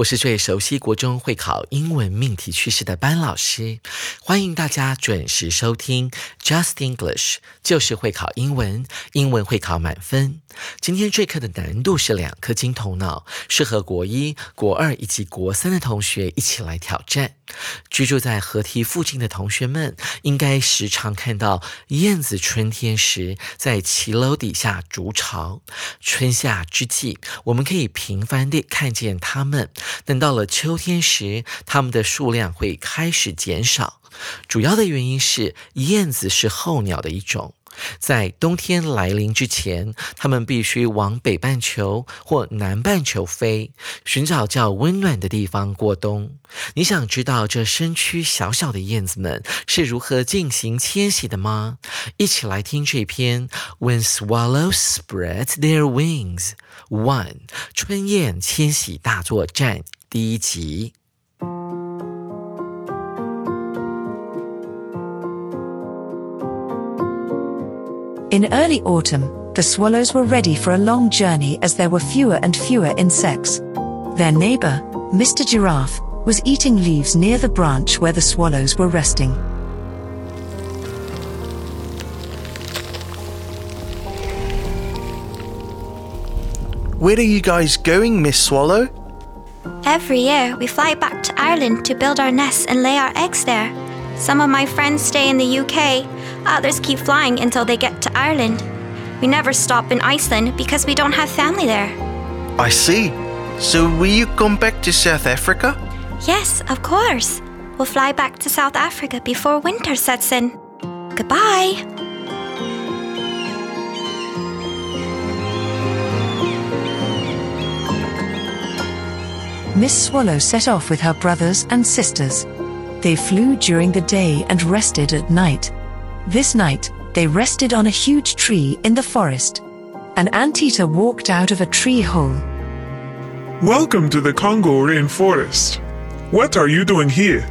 我是最熟悉国中会考英文命题趋势的班老师，欢迎大家准时收听 Just English，就是会考英文，英文会考满分。今天这课的难度是两颗金头脑，适合国一、国二以及国三的同学一起来挑战。居住在河堤附近的同学们，应该时常看到燕子春天时在骑楼底下筑巢。春夏之际，我们可以频繁地看见它们。等到了秋天时，它们的数量会开始减少。主要的原因是燕子是候鸟的一种。在冬天来临之前，它们必须往北半球或南半球飞，寻找较温暖的地方过冬。你想知道这身躯小小的燕子们是如何进行迁徙的吗？一起来听这篇《When Swallows Spread Their Wings》One 春燕迁徙大作战第一集。In early autumn, the swallows were ready for a long journey as there were fewer and fewer insects. Their neighbor, Mr. Giraffe, was eating leaves near the branch where the swallows were resting. Where are you guys going, Miss Swallow? Every year, we fly back to Ireland to build our nests and lay our eggs there. Some of my friends stay in the UK, others keep flying until they get to Ireland. We never stop in Iceland because we don't have family there. I see. So will you come back to South Africa? Yes, of course. We'll fly back to South Africa before winter sets in. Goodbye. Miss Swallow set off with her brothers and sisters. They flew during the day and rested at night. This night, they rested on a huge tree in the forest. An anteater walked out of a tree hole. Welcome to the Congo rainforest. What are you doing here?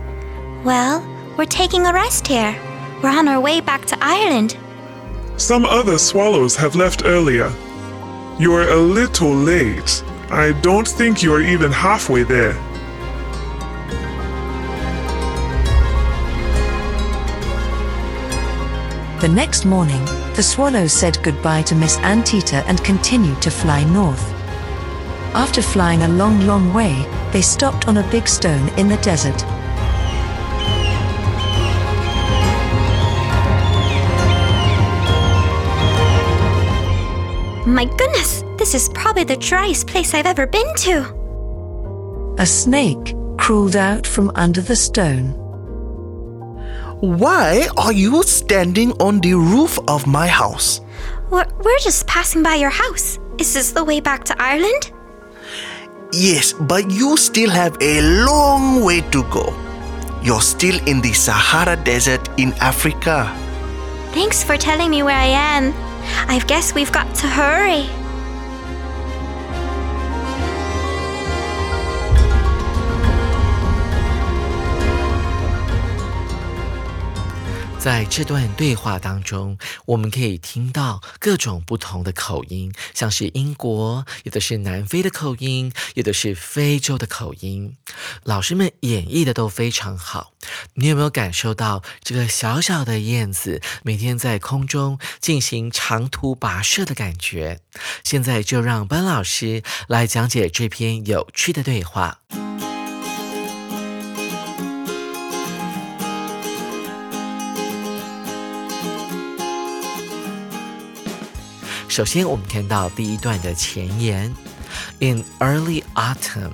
Well, we're taking a rest here. We're on our way back to Ireland. Some other swallows have left earlier. You're a little late. I don't think you're even halfway there. The next morning, the swallows said goodbye to Miss Anteater and continued to fly north. After flying a long, long way, they stopped on a big stone in the desert. My goodness, this is probably the driest place I've ever been to. A snake crawled out from under the stone. Why are you standing on the roof of my house? We're, we're just passing by your house. Is this the way back to Ireland? Yes, but you still have a long way to go. You're still in the Sahara Desert in Africa. Thanks for telling me where I am. I guess we've got to hurry. 在这段对话当中，我们可以听到各种不同的口音，像是英国，有的是南非的口音，有的是非洲的口音。老师们演绎的都非常好。你有没有感受到这个小小的燕子每天在空中进行长途跋涉的感觉？现在就让班老师来讲解这篇有趣的对话。首先，我们看到第一段的前言：In early autumn，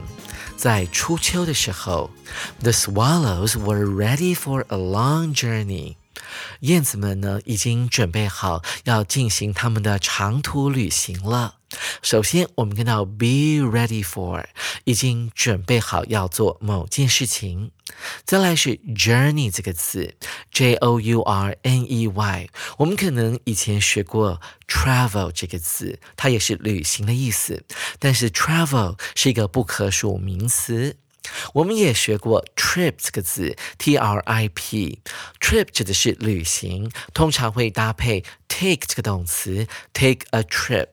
在初秋的时候，the swallows were ready for a long journey。燕子们呢，已经准备好要进行他们的长途旅行了。首先，我们看到 be ready for，已经准备好要做某件事情。再来是 journey 这个词，J O U R N E Y，我们可能以前学过 travel 这个词，它也是旅行的意思，但是 travel 是一个不可数名词。我们也学过 trip 这个字，T R I P，trip 指的是旅行，通常会搭配 take 这个动词，take a trip。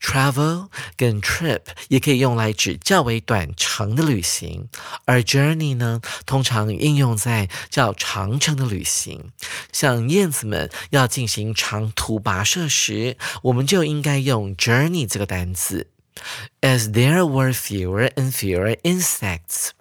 travel 跟 trip 也可以用来指较为短程的旅行，而 journey 呢，通常应用在较长程的旅行。像燕子们要进行长途跋涉时，我们就应该用 journey 这个单词。As there were fewer and fewer insects，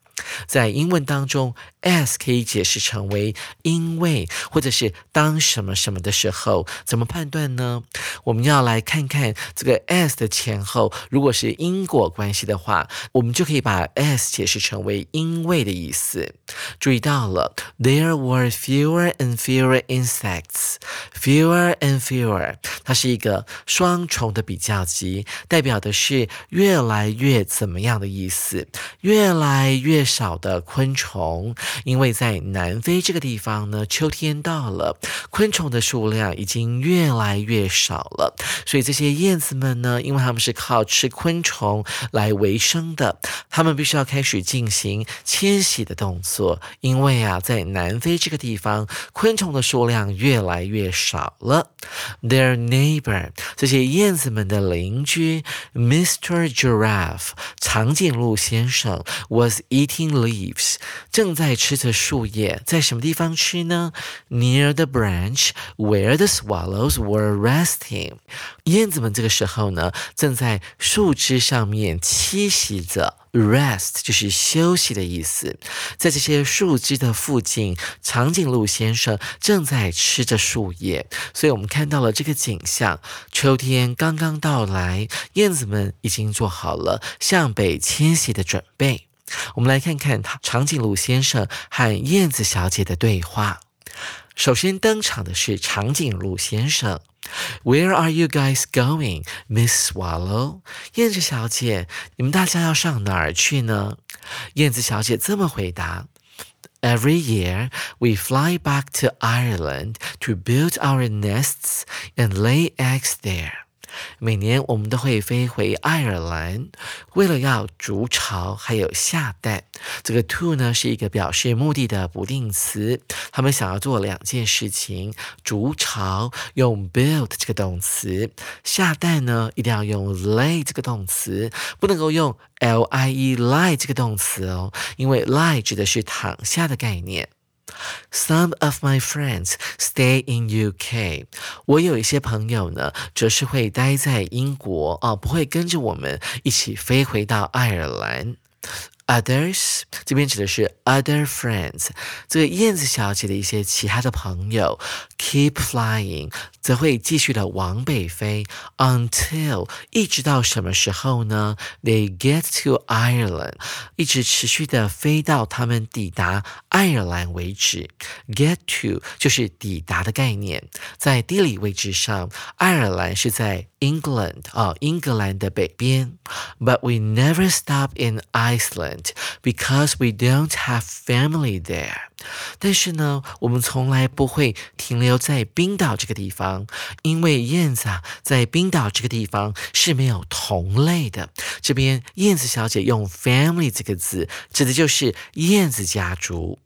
在英文当中。as 可以解释成为因为或者是当什么什么的时候，怎么判断呢？我们要来看看这个 as 的前后，如果是因果关系的话，我们就可以把 as 解释成为因为的意思。注意到了，there were fewer and fewer insects，fewer and fewer，它是一个双重的比较级，代表的是越来越怎么样的意思，越来越少的昆虫。因为在南非这个地方呢，秋天到了，昆虫的数量已经越来越少了，所以这些燕子们呢，因为它们是靠吃昆虫来为生的，他们必须要开始进行迁徙的动作。因为啊，在南非这个地方，昆虫的数量越来越少了。Their neighbor，这些燕子们的邻居，Mr. Giraffe，长颈鹿先生，was eating leaves，正在。吃着树叶，在什么地方吃呢？Near the branch where the swallows were resting。燕子们这个时候呢，正在树枝上面栖息着。Rest 就是休息的意思。在这些树枝的附近，长颈鹿先生正在吃着树叶，所以我们看到了这个景象。秋天刚刚到来，燕子们已经做好了向北迁徙的准备。我们来看看长颈鹿先生和燕子小姐的对话。首先登场的是长颈鹿先生。Where are you guys going, Miss Swallow？燕子小姐，你们大家要上哪儿去呢？燕子小姐这么回答：Every year we fly back to Ireland to build our nests and lay eggs there. 每年我们都会飞回爱尔兰，为了要筑巢还有下蛋。这个 to 呢是一个表示目的的不定词，他们想要做两件事情：筑巢用 build 这个动词，下蛋呢一定要用 lay 这个动词，不能够用 lie lie 这个动词哦，因为 lie 指的是躺下的概念。Some of my friends stay in UK。我有一些朋友呢，则是会待在英国啊，不会跟着我们一起飞回到爱尔兰。Others 这边指的是 other friends，这个燕子小姐的一些其他的朋友，keep flying 则会继续的往北飞，until 一直到什么时候呢？They get to Ireland，一直持续的飞到他们抵达爱尔兰为止。Get to 就是抵达的概念，在地理位置上，爱尔兰是在 England 啊，英格兰的北边。But we never stop in Iceland。Because we don't have family there，但是呢，我们从来不会停留在冰岛这个地方，因为燕子啊，在冰岛这个地方是没有同类的。这边燕子小姐用 family 这个字，指的就是燕子家族。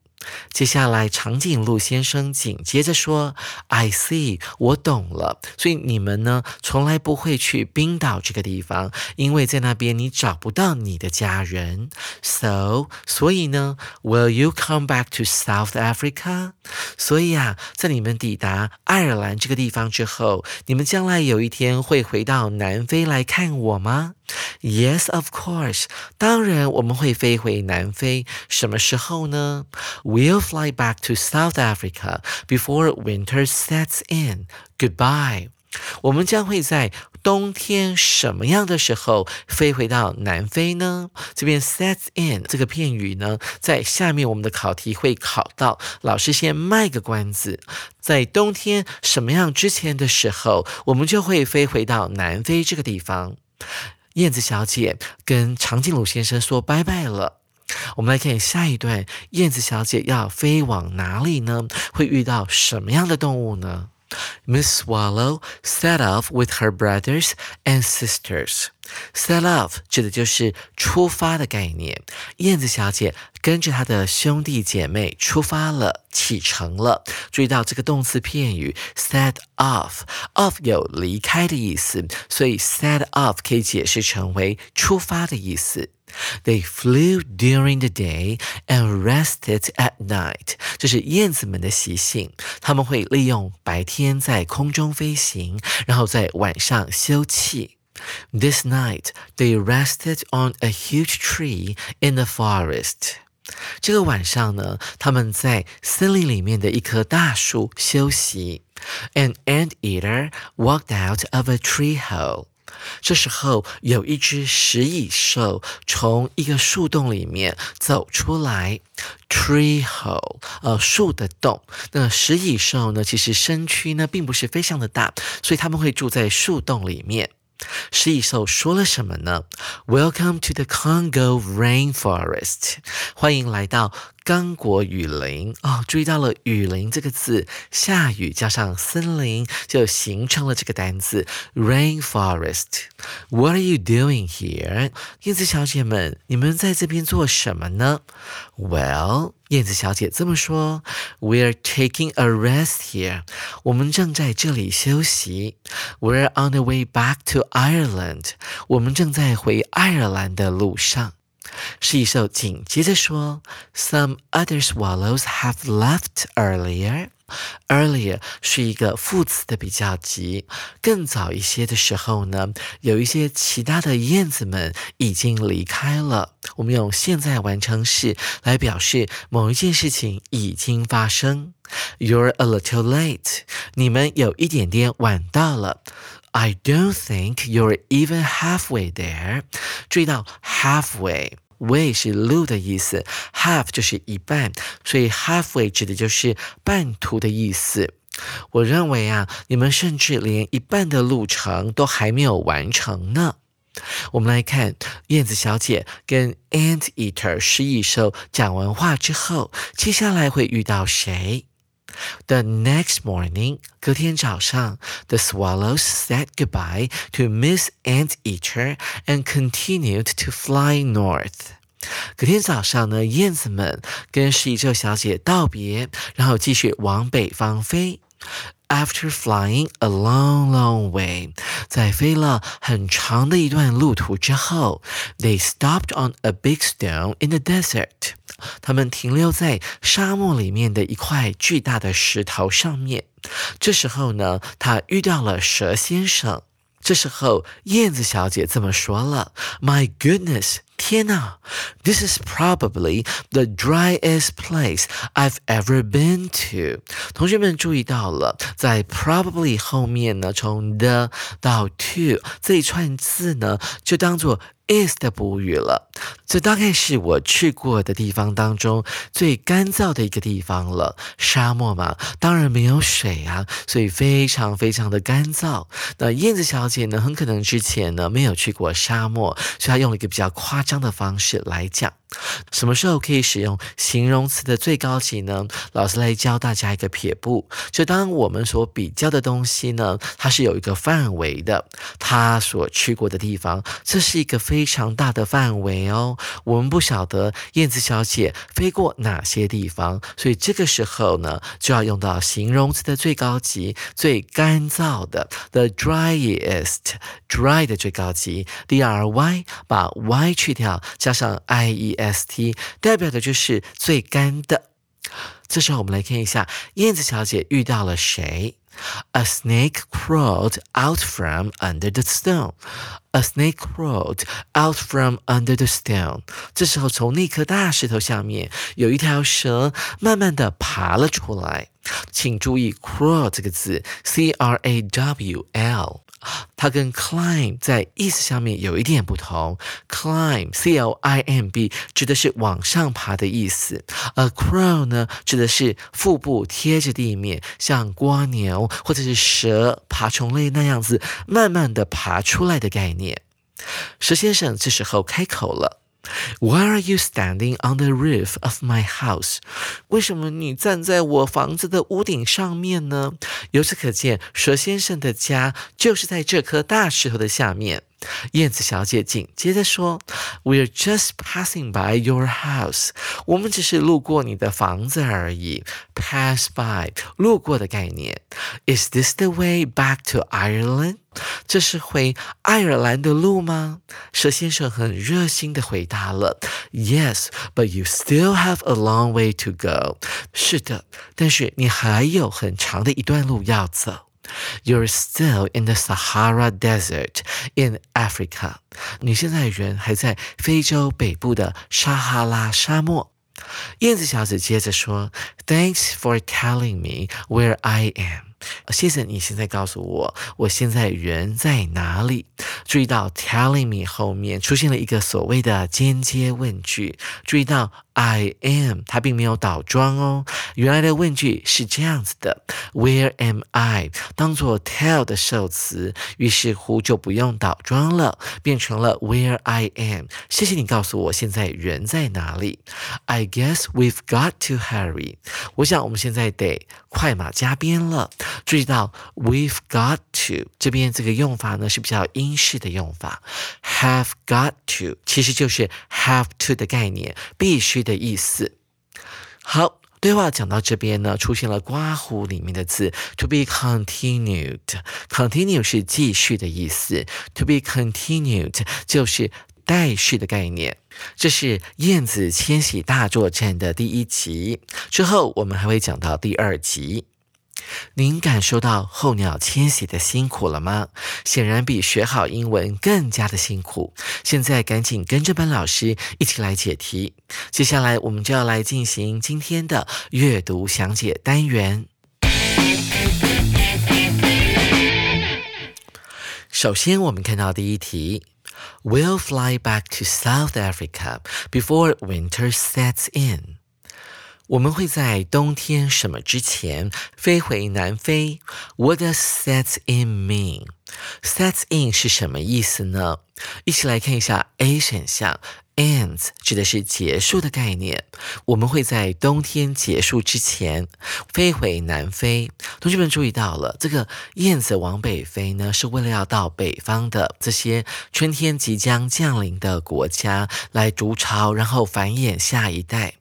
接下来，长颈鹿先生紧接着说：“I see，我懂了。所以你们呢，从来不会去冰岛这个地方，因为在那边你找不到你的家人。So，所以呢，Will you come back to South Africa？所以啊，在你们抵达爱尔兰这个地方之后，你们将来有一天会回到南非来看我吗？” Yes, of course. 当然，我们会飞回南非。什么时候呢？We'll fly back to South Africa before winter sets in. Goodbye. 我们将会在冬天什么样的时候飞回到南非呢？这边 sets in 这个片语呢，在下面我们的考题会考到。老师先卖个关子，在冬天什么样之前的时候，我们就会飞回到南非这个地方。燕子小姐跟长颈鹿先生说拜拜了。我们来看下一段，燕子小姐要飞往哪里呢？会遇到什么样的动物呢？Miss Swallow set off with her brothers and sisters. Set off 指的就是出发的概念。燕子小姐跟着他的兄弟姐妹出发了，启程了。注意到这个动词片语 set off，off 有离开的意思，所以 set off 可以解释成为出发的意思。They flew during the day and rested at night。这是燕子们的习性，他们会利用白天在空中飞行，然后在晚上休憩。This night they rested on a huge tree in the forest。这个晚上呢，他们在森林里面的一棵大树休息。An anteater walked out of a tree hole。这时候，有一只食蚁兽从一个树洞里面走出来。Tree hole，呃，树的洞。那食蚁兽呢，其实身躯呢并不是非常的大，所以他们会住在树洞里面。食蚁兽说了什么呢？Welcome to the Congo rainforest，欢迎来到 刚果雨林哦。注意到了雨林这个字，下雨加上森林，就形成了这个单词 rainforest。What are you doing here？燕子小姐们，你们在这边做什么呢？Well。燕子小姐这么说：“We're taking a rest here。我们正在这里休息。We're on the way back to Ireland。我们正在回爱尔兰的路上。”是一首紧接着说：“Some other swallows have left earlier。” Earlier 是一个副词的比较级，更早一些的时候呢，有一些其他的燕子们已经离开了。我们用现在完成式来表示某一件事情已经发生。You're a little late，你们有一点点晚到了。I don't think you're even halfway there。注意到 halfway。way 是路的意思，half 就是一半，所以 halfway 指的就是半途的意思。我认为啊，你们甚至连一半的路程都还没有完成呢。我们来看燕子小姐跟 ant eater 食蚁兽讲完话之后，接下来会遇到谁 ？The next morning，隔天早上，the swallows said goodbye to Miss Anteater and continued to fly north。隔天早上呢，燕子们跟食蚁兽小姐道别，然后继续往北方飞。After flying a long, long way，在飞了很长的一段路途之后，they stopped on a big stone in the desert。 他们停留在沙漠里面的一块巨大的石头上面。这时候呢，他遇到了蛇先生。这时候，燕子小姐这么说了：“My goodness，天哪！This is probably the driest place I've ever been to。”同学们注意到了，在 probably 后面呢，从 the 到 to 这一串字呢，就当做。Is 的补语了，这大概是我去过的地方当中最干燥的一个地方了。沙漠嘛，当然没有水啊，所以非常非常的干燥。那燕子小姐呢，很可能之前呢没有去过沙漠，所以她用了一个比较夸张的方式来讲。什么时候可以使用形容词的最高级呢？老师来教大家一个撇步，就当我们所比较的东西呢，它是有一个范围的，它所去过的地方，这是一个非常大的范围哦。我们不晓得燕子小姐飞过哪些地方，所以这个时候呢，就要用到形容词的最高级，最干燥的，the driest，dry 的最高级，d r y，把 y 去掉，加上 i e。S T 代表的就是最干的。这时候我们来看一下燕子小姐遇到了谁。A snake crawled out from under the stone. A snake crawled out from under the stone. 这时候，从那颗大石头下面，有一条蛇慢慢的爬了出来。请注意 “crawl” 这个字，C R A W L。它跟 climb 在意思上面有一点不同。climb c l i m b 指的是往上爬的意思，而 crawl 呢指的是腹部贴着地面，像蜗牛或者是蛇、爬虫类那样子慢慢的爬出来的概念。蛇先生这时候开口了。Why are you standing on the roof of my house？为什么你站在我房子的屋顶上面呢？由此可见，蛇先生的家就是在这颗大石头的下面。燕子小姐紧接着说：“We're just passing by your house。我们只是路过你的房子而已。Pass by，路过的概念。Is this the way back to Ireland？这是回爱尔兰的路吗？”蛇先生很热心的回答了：“Yes，but you still have a long way to go。是的，但是你还有很长的一段路要走。” You're still in the Sahara Desert in Africa。你现在人还在非洲北部的撒哈拉沙漠。燕子小姐接着说：“Thanks for telling me where I am。”谢谢你现在告诉我，我现在人在哪里？注意到 telling me 后面出现了一个所谓的间接问句。注意到 I am 它并没有倒装哦，原来的问句是这样子的：Where am I？当做 tell 的受词，于是乎就不用倒装了，变成了 Where I am。谢谢你告诉我现在人在哪里。I guess we've got to hurry。我想我们现在得快马加鞭了。注意到 we've got to 这边这个用法呢是比较英式的用法，have got to 其实就是 have to 的概念，必须的意思。好，对话讲到这边呢，出现了刮胡里面的字 to be continued，continue 是继续的意思，to be continued 就是待续的概念。这是燕子迁徙大作战的第一集，之后我们还会讲到第二集。您感受到候鸟迁徙的辛苦了吗？显然比学好英文更加的辛苦。现在赶紧跟着班老师一起来解题。接下来我们就要来进行今天的阅读详解单元。首先，我们看到第一题：We'll fly back to South Africa before winter sets in. 我们会在冬天什么之前飞回南非？What does set in mean? Set in 是什么意思呢？一起来看一下 A 选项 End 指的是结束的概念。我们会在冬天结束之前飞回南非。同学们注意到了，这个燕子往北飞呢，是为了要到北方的这些春天即将降临的国家来筑巢，然后繁衍下一代。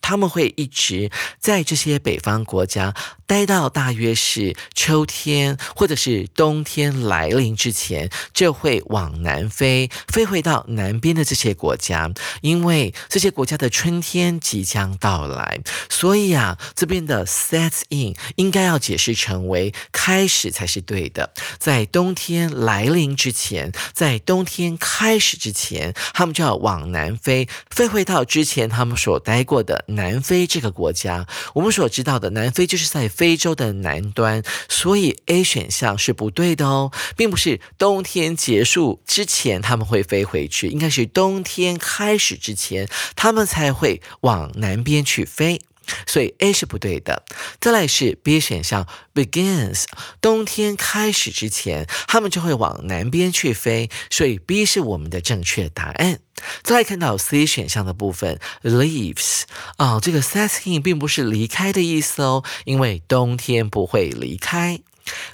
他们会一直在这些北方国家待到大约是秋天或者是冬天来临之前，就会往南飞，飞回到南边的这些国家，因为这些国家的春天即将到来。所以啊，这边的 sets in 应该要解释成为开始才是对的。在冬天来临之前，在冬天开始之前，他们就要往南飞，飞回到之前他们所待过的。南非这个国家，我们所知道的南非就是在非洲的南端，所以 A 选项是不对的哦，并不是冬天结束之前他们会飞回去，应该是冬天开始之前他们才会往南边去飞。所以 A 是不对的。再来是 B 选项，begins，冬天开始之前，它们就会往南边去飞，所以 B 是我们的正确答案。再来看到 C 选项的部分，leaves，啊，这个 set in 并不是离开的意思哦，因为冬天不会离开。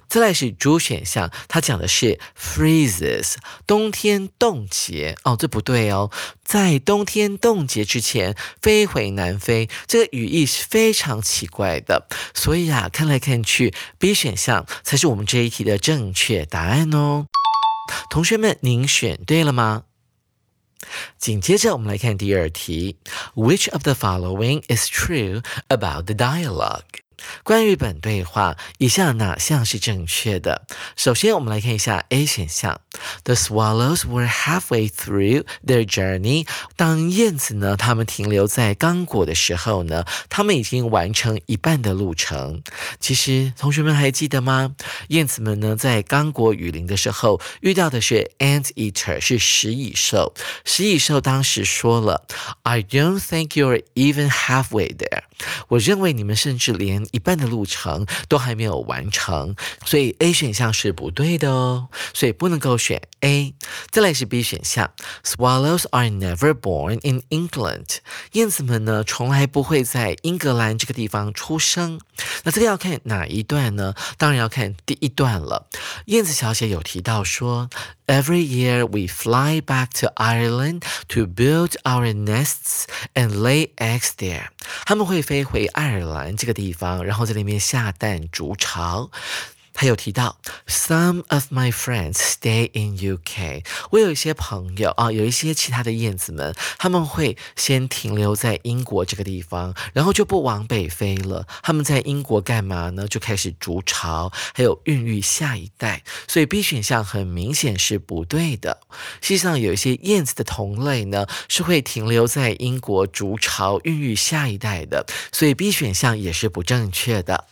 再来是主选项，它讲的是 freezes，冬天冻结哦，这不对哦，在冬天冻结之前飞回南非，这个语义是非常奇怪的，所以啊，看来看去，B 选项才是我们这一题的正确答案哦。同学们，您选对了吗？紧接着我们来看第二题，Which of the following is true about the dialogue？关于本对话，以下哪项是正确的？首先，我们来看一下 A 选项：The swallows were halfway through their journey。当燕子呢，它们停留在刚果的时候呢，它们已经完成一半的路程。其实，同学们还记得吗？燕子们呢，在刚果雨林的时候遇到的是 ant eater，是食蚁兽。食蚁兽当时说了：“I don't think you're even halfway there。”我认为你们甚至连一半的路程都还没有完成，所以 A 选项是不对的哦，所以不能够选 A。再来是 B 选项，Swallows are never born in England。燕子们呢，从来不会在英格兰这个地方出生。那这个要看哪一段呢？当然要看第一段了。燕子小姐有提到说 ，Every year we fly back to Ireland to build our nests and lay eggs there。他们会飞回爱尔兰这个地方，然后在里面下蛋筑巢。 他有提到，Some of my friends stay in UK。我有一些朋友啊，有一些其他的燕子们，他们会先停留在英国这个地方，然后就不往北飞了。他们在英国干嘛呢？就开始筑巢，还有孕育下一代。所以 B 选项很明显是不对的。实际上，有一些燕子的同类呢，是会停留在英国筑巢、孕育下一代的。所以 B 选项也是不正确的。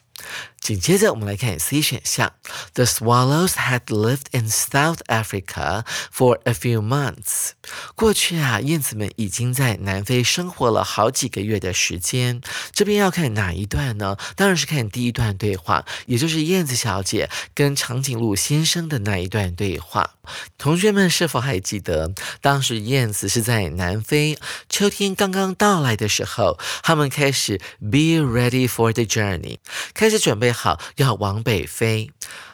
紧接着，我们来看 C 选项。The swallows had lived in South Africa for a few months。过去啊，燕子们已经在南非生活了好几个月的时间。这边要看哪一段呢？当然是看第一段对话，也就是燕子小姐跟长颈鹿先生的那一段对话。同学们是否还记得，当时燕子是在南非，秋天刚刚到来的时候，他们开始 be ready for the journey，开始准备好要往北飞，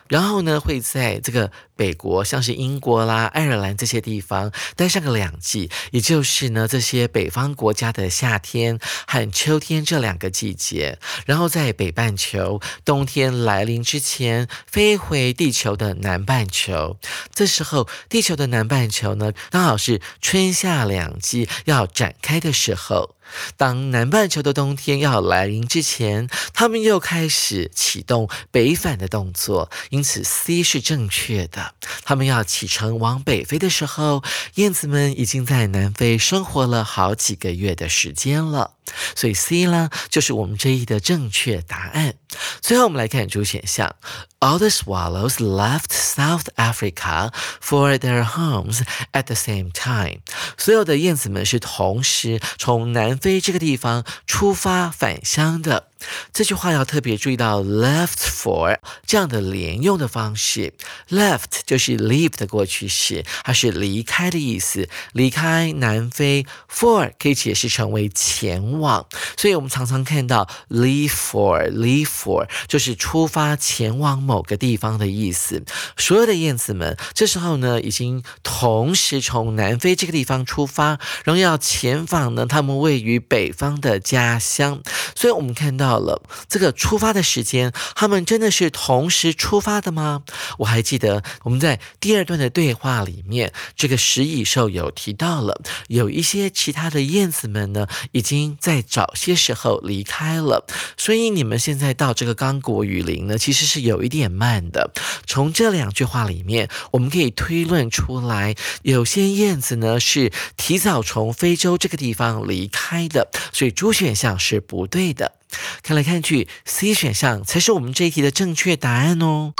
然后呢会在这个。北国像是英国啦、爱尔兰这些地方待上个两季，也就是呢这些北方国家的夏天和秋天这两个季节，然后在北半球冬天来临之前飞回地球的南半球。这时候地球的南半球呢刚好是春夏两季要展开的时候。当南半球的冬天要来临之前，他们又开始启动北返的动作，因此 C 是正确的。他们要启程往北飞的时候，燕子们已经在南非生活了好几个月的时间了。所以 C 呢，就是我们这一的正确答案。最后我们来看主选项：All the swallows left South Africa for their homes at the same time。所有的燕子们是同时从南非这个地方出发返乡的。这句话要特别注意到 left for 这样的连用的方式。left 就是 leave 的过去式，它是离开的意思，离开南非。for 可以解释成为前。往，所以我们常常看到 leave for，leave for 就是出发前往某个地方的意思。所有的燕子们这时候呢，已经同时从南非这个地方出发，然后要前往呢他们位于北方的家乡。所以我们看到到了这个出发的时间，他们真的是同时出发的吗？我还记得我们在第二段的对话里面，这个食蚁兽有提到了，有一些其他的燕子们呢，已经。在早些时候离开了，所以你们现在到这个刚果雨林呢，其实是有一点慢的。从这两句话里面，我们可以推论出来，有些燕子呢是提早从非洲这个地方离开的，所以猪选项是不对的。看来看去，C 选项才是我们这一题的正确答案哦。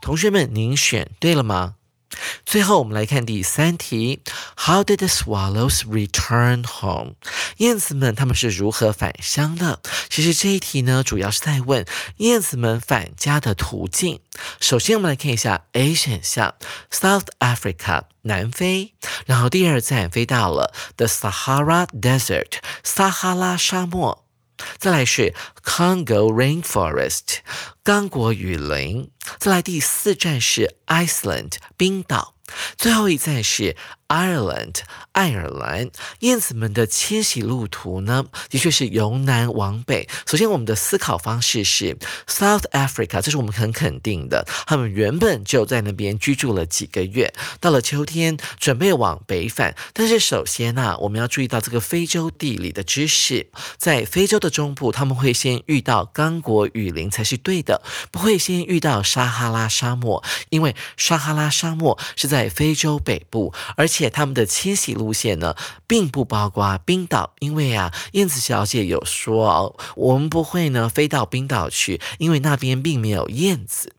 同学们，您选对了吗？最后，我们来看第三题：How did the swallows return home？燕子们他们是如何返乡的？其实这一题呢，主要是在问燕子们返家的途径。首先，我们来看一下 A 选项：South Africa，南非。然后第二站飞到了 The Sahara Desert，撒哈拉沙漠。再来是 Congo Rainforest，刚果雨林。再来第四站是 Iceland，冰岛。最后一站是 Ireland，爱尔兰。燕子们的迁徙路途呢，的确是由南往北。首先，我们的思考方式是 South Africa，这是我们很肯定的。他们原本就在那边居住了几个月，到了秋天准备往北返。但是首先呢，我们要注意到这个非洲地理的知识，在非洲的中部，他们会先遇到刚果雨林才是对的，不会先遇到撒哈拉沙漠，因为撒哈拉沙漠是在非洲北部，而且且他们的迁徙路线呢，并不包括冰岛，因为啊，燕子小姐有说哦，我们不会呢飞到冰岛去，因为那边并没有燕子。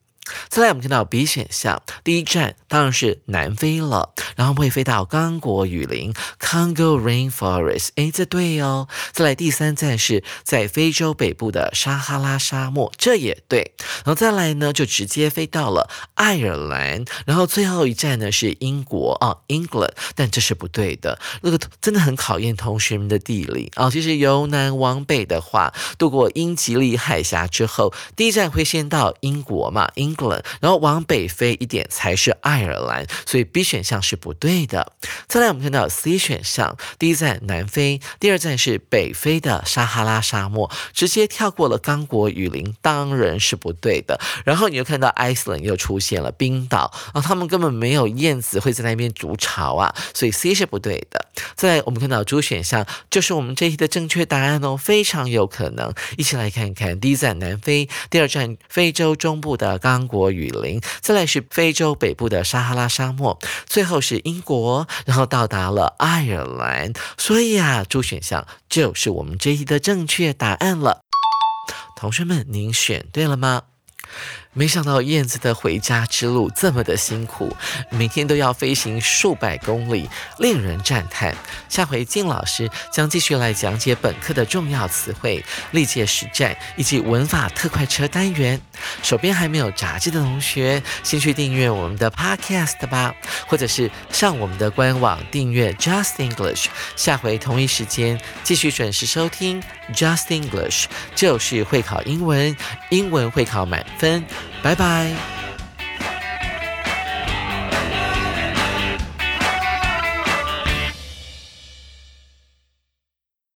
再来，我们看到 B 选项，第一站当然是南非了，然后会飞到刚果雨林 （Congo Rainforest）。哎，这对哦。再来，第三站是在非洲北部的撒哈拉沙漠，这也对。然后再来呢，就直接飞到了爱尔兰，然后最后一站呢是英国啊，England，但这是不对的。那个真的很考验同学们的地理啊。其实由南往北的话，渡过英吉利海峡之后，第一站会先到英国嘛，英。然后往北飞一点才是爱尔兰，所以 B 选项是不对的。再来，我们看到 C 选项，第一站南非，第二站是北非的撒哈拉沙漠，直接跳过了刚果雨林，当然是不对的。然后你又看到 Iceland 又出现了冰岛啊，他们根本没有燕子会在那边筑巢啊，所以 C 是不对的。再来，我们看到 D 选项就是我们这题的正确答案哦，非常有可能。一起来看看，第一站南非，第二站非洲中部的刚。国雨林，再来是非洲北部的撒哈拉沙漠，最后是英国，然后到达了爱尔兰。所以啊，主选项就是我们这一题的正确答案了。同学们，您选对了吗？没想到燕子的回家之路这么的辛苦，每天都要飞行数百公里，令人赞叹。下回静老师将继续来讲解本课的重要词汇、历届实战以及文法特快车单元。手边还没有杂志的同学，先去订阅我们的 Podcast 吧，或者是上我们的官网订阅 Just English。下回同一时间继续准时收听 Just English，就是会考英文，英文会考满分。拜拜。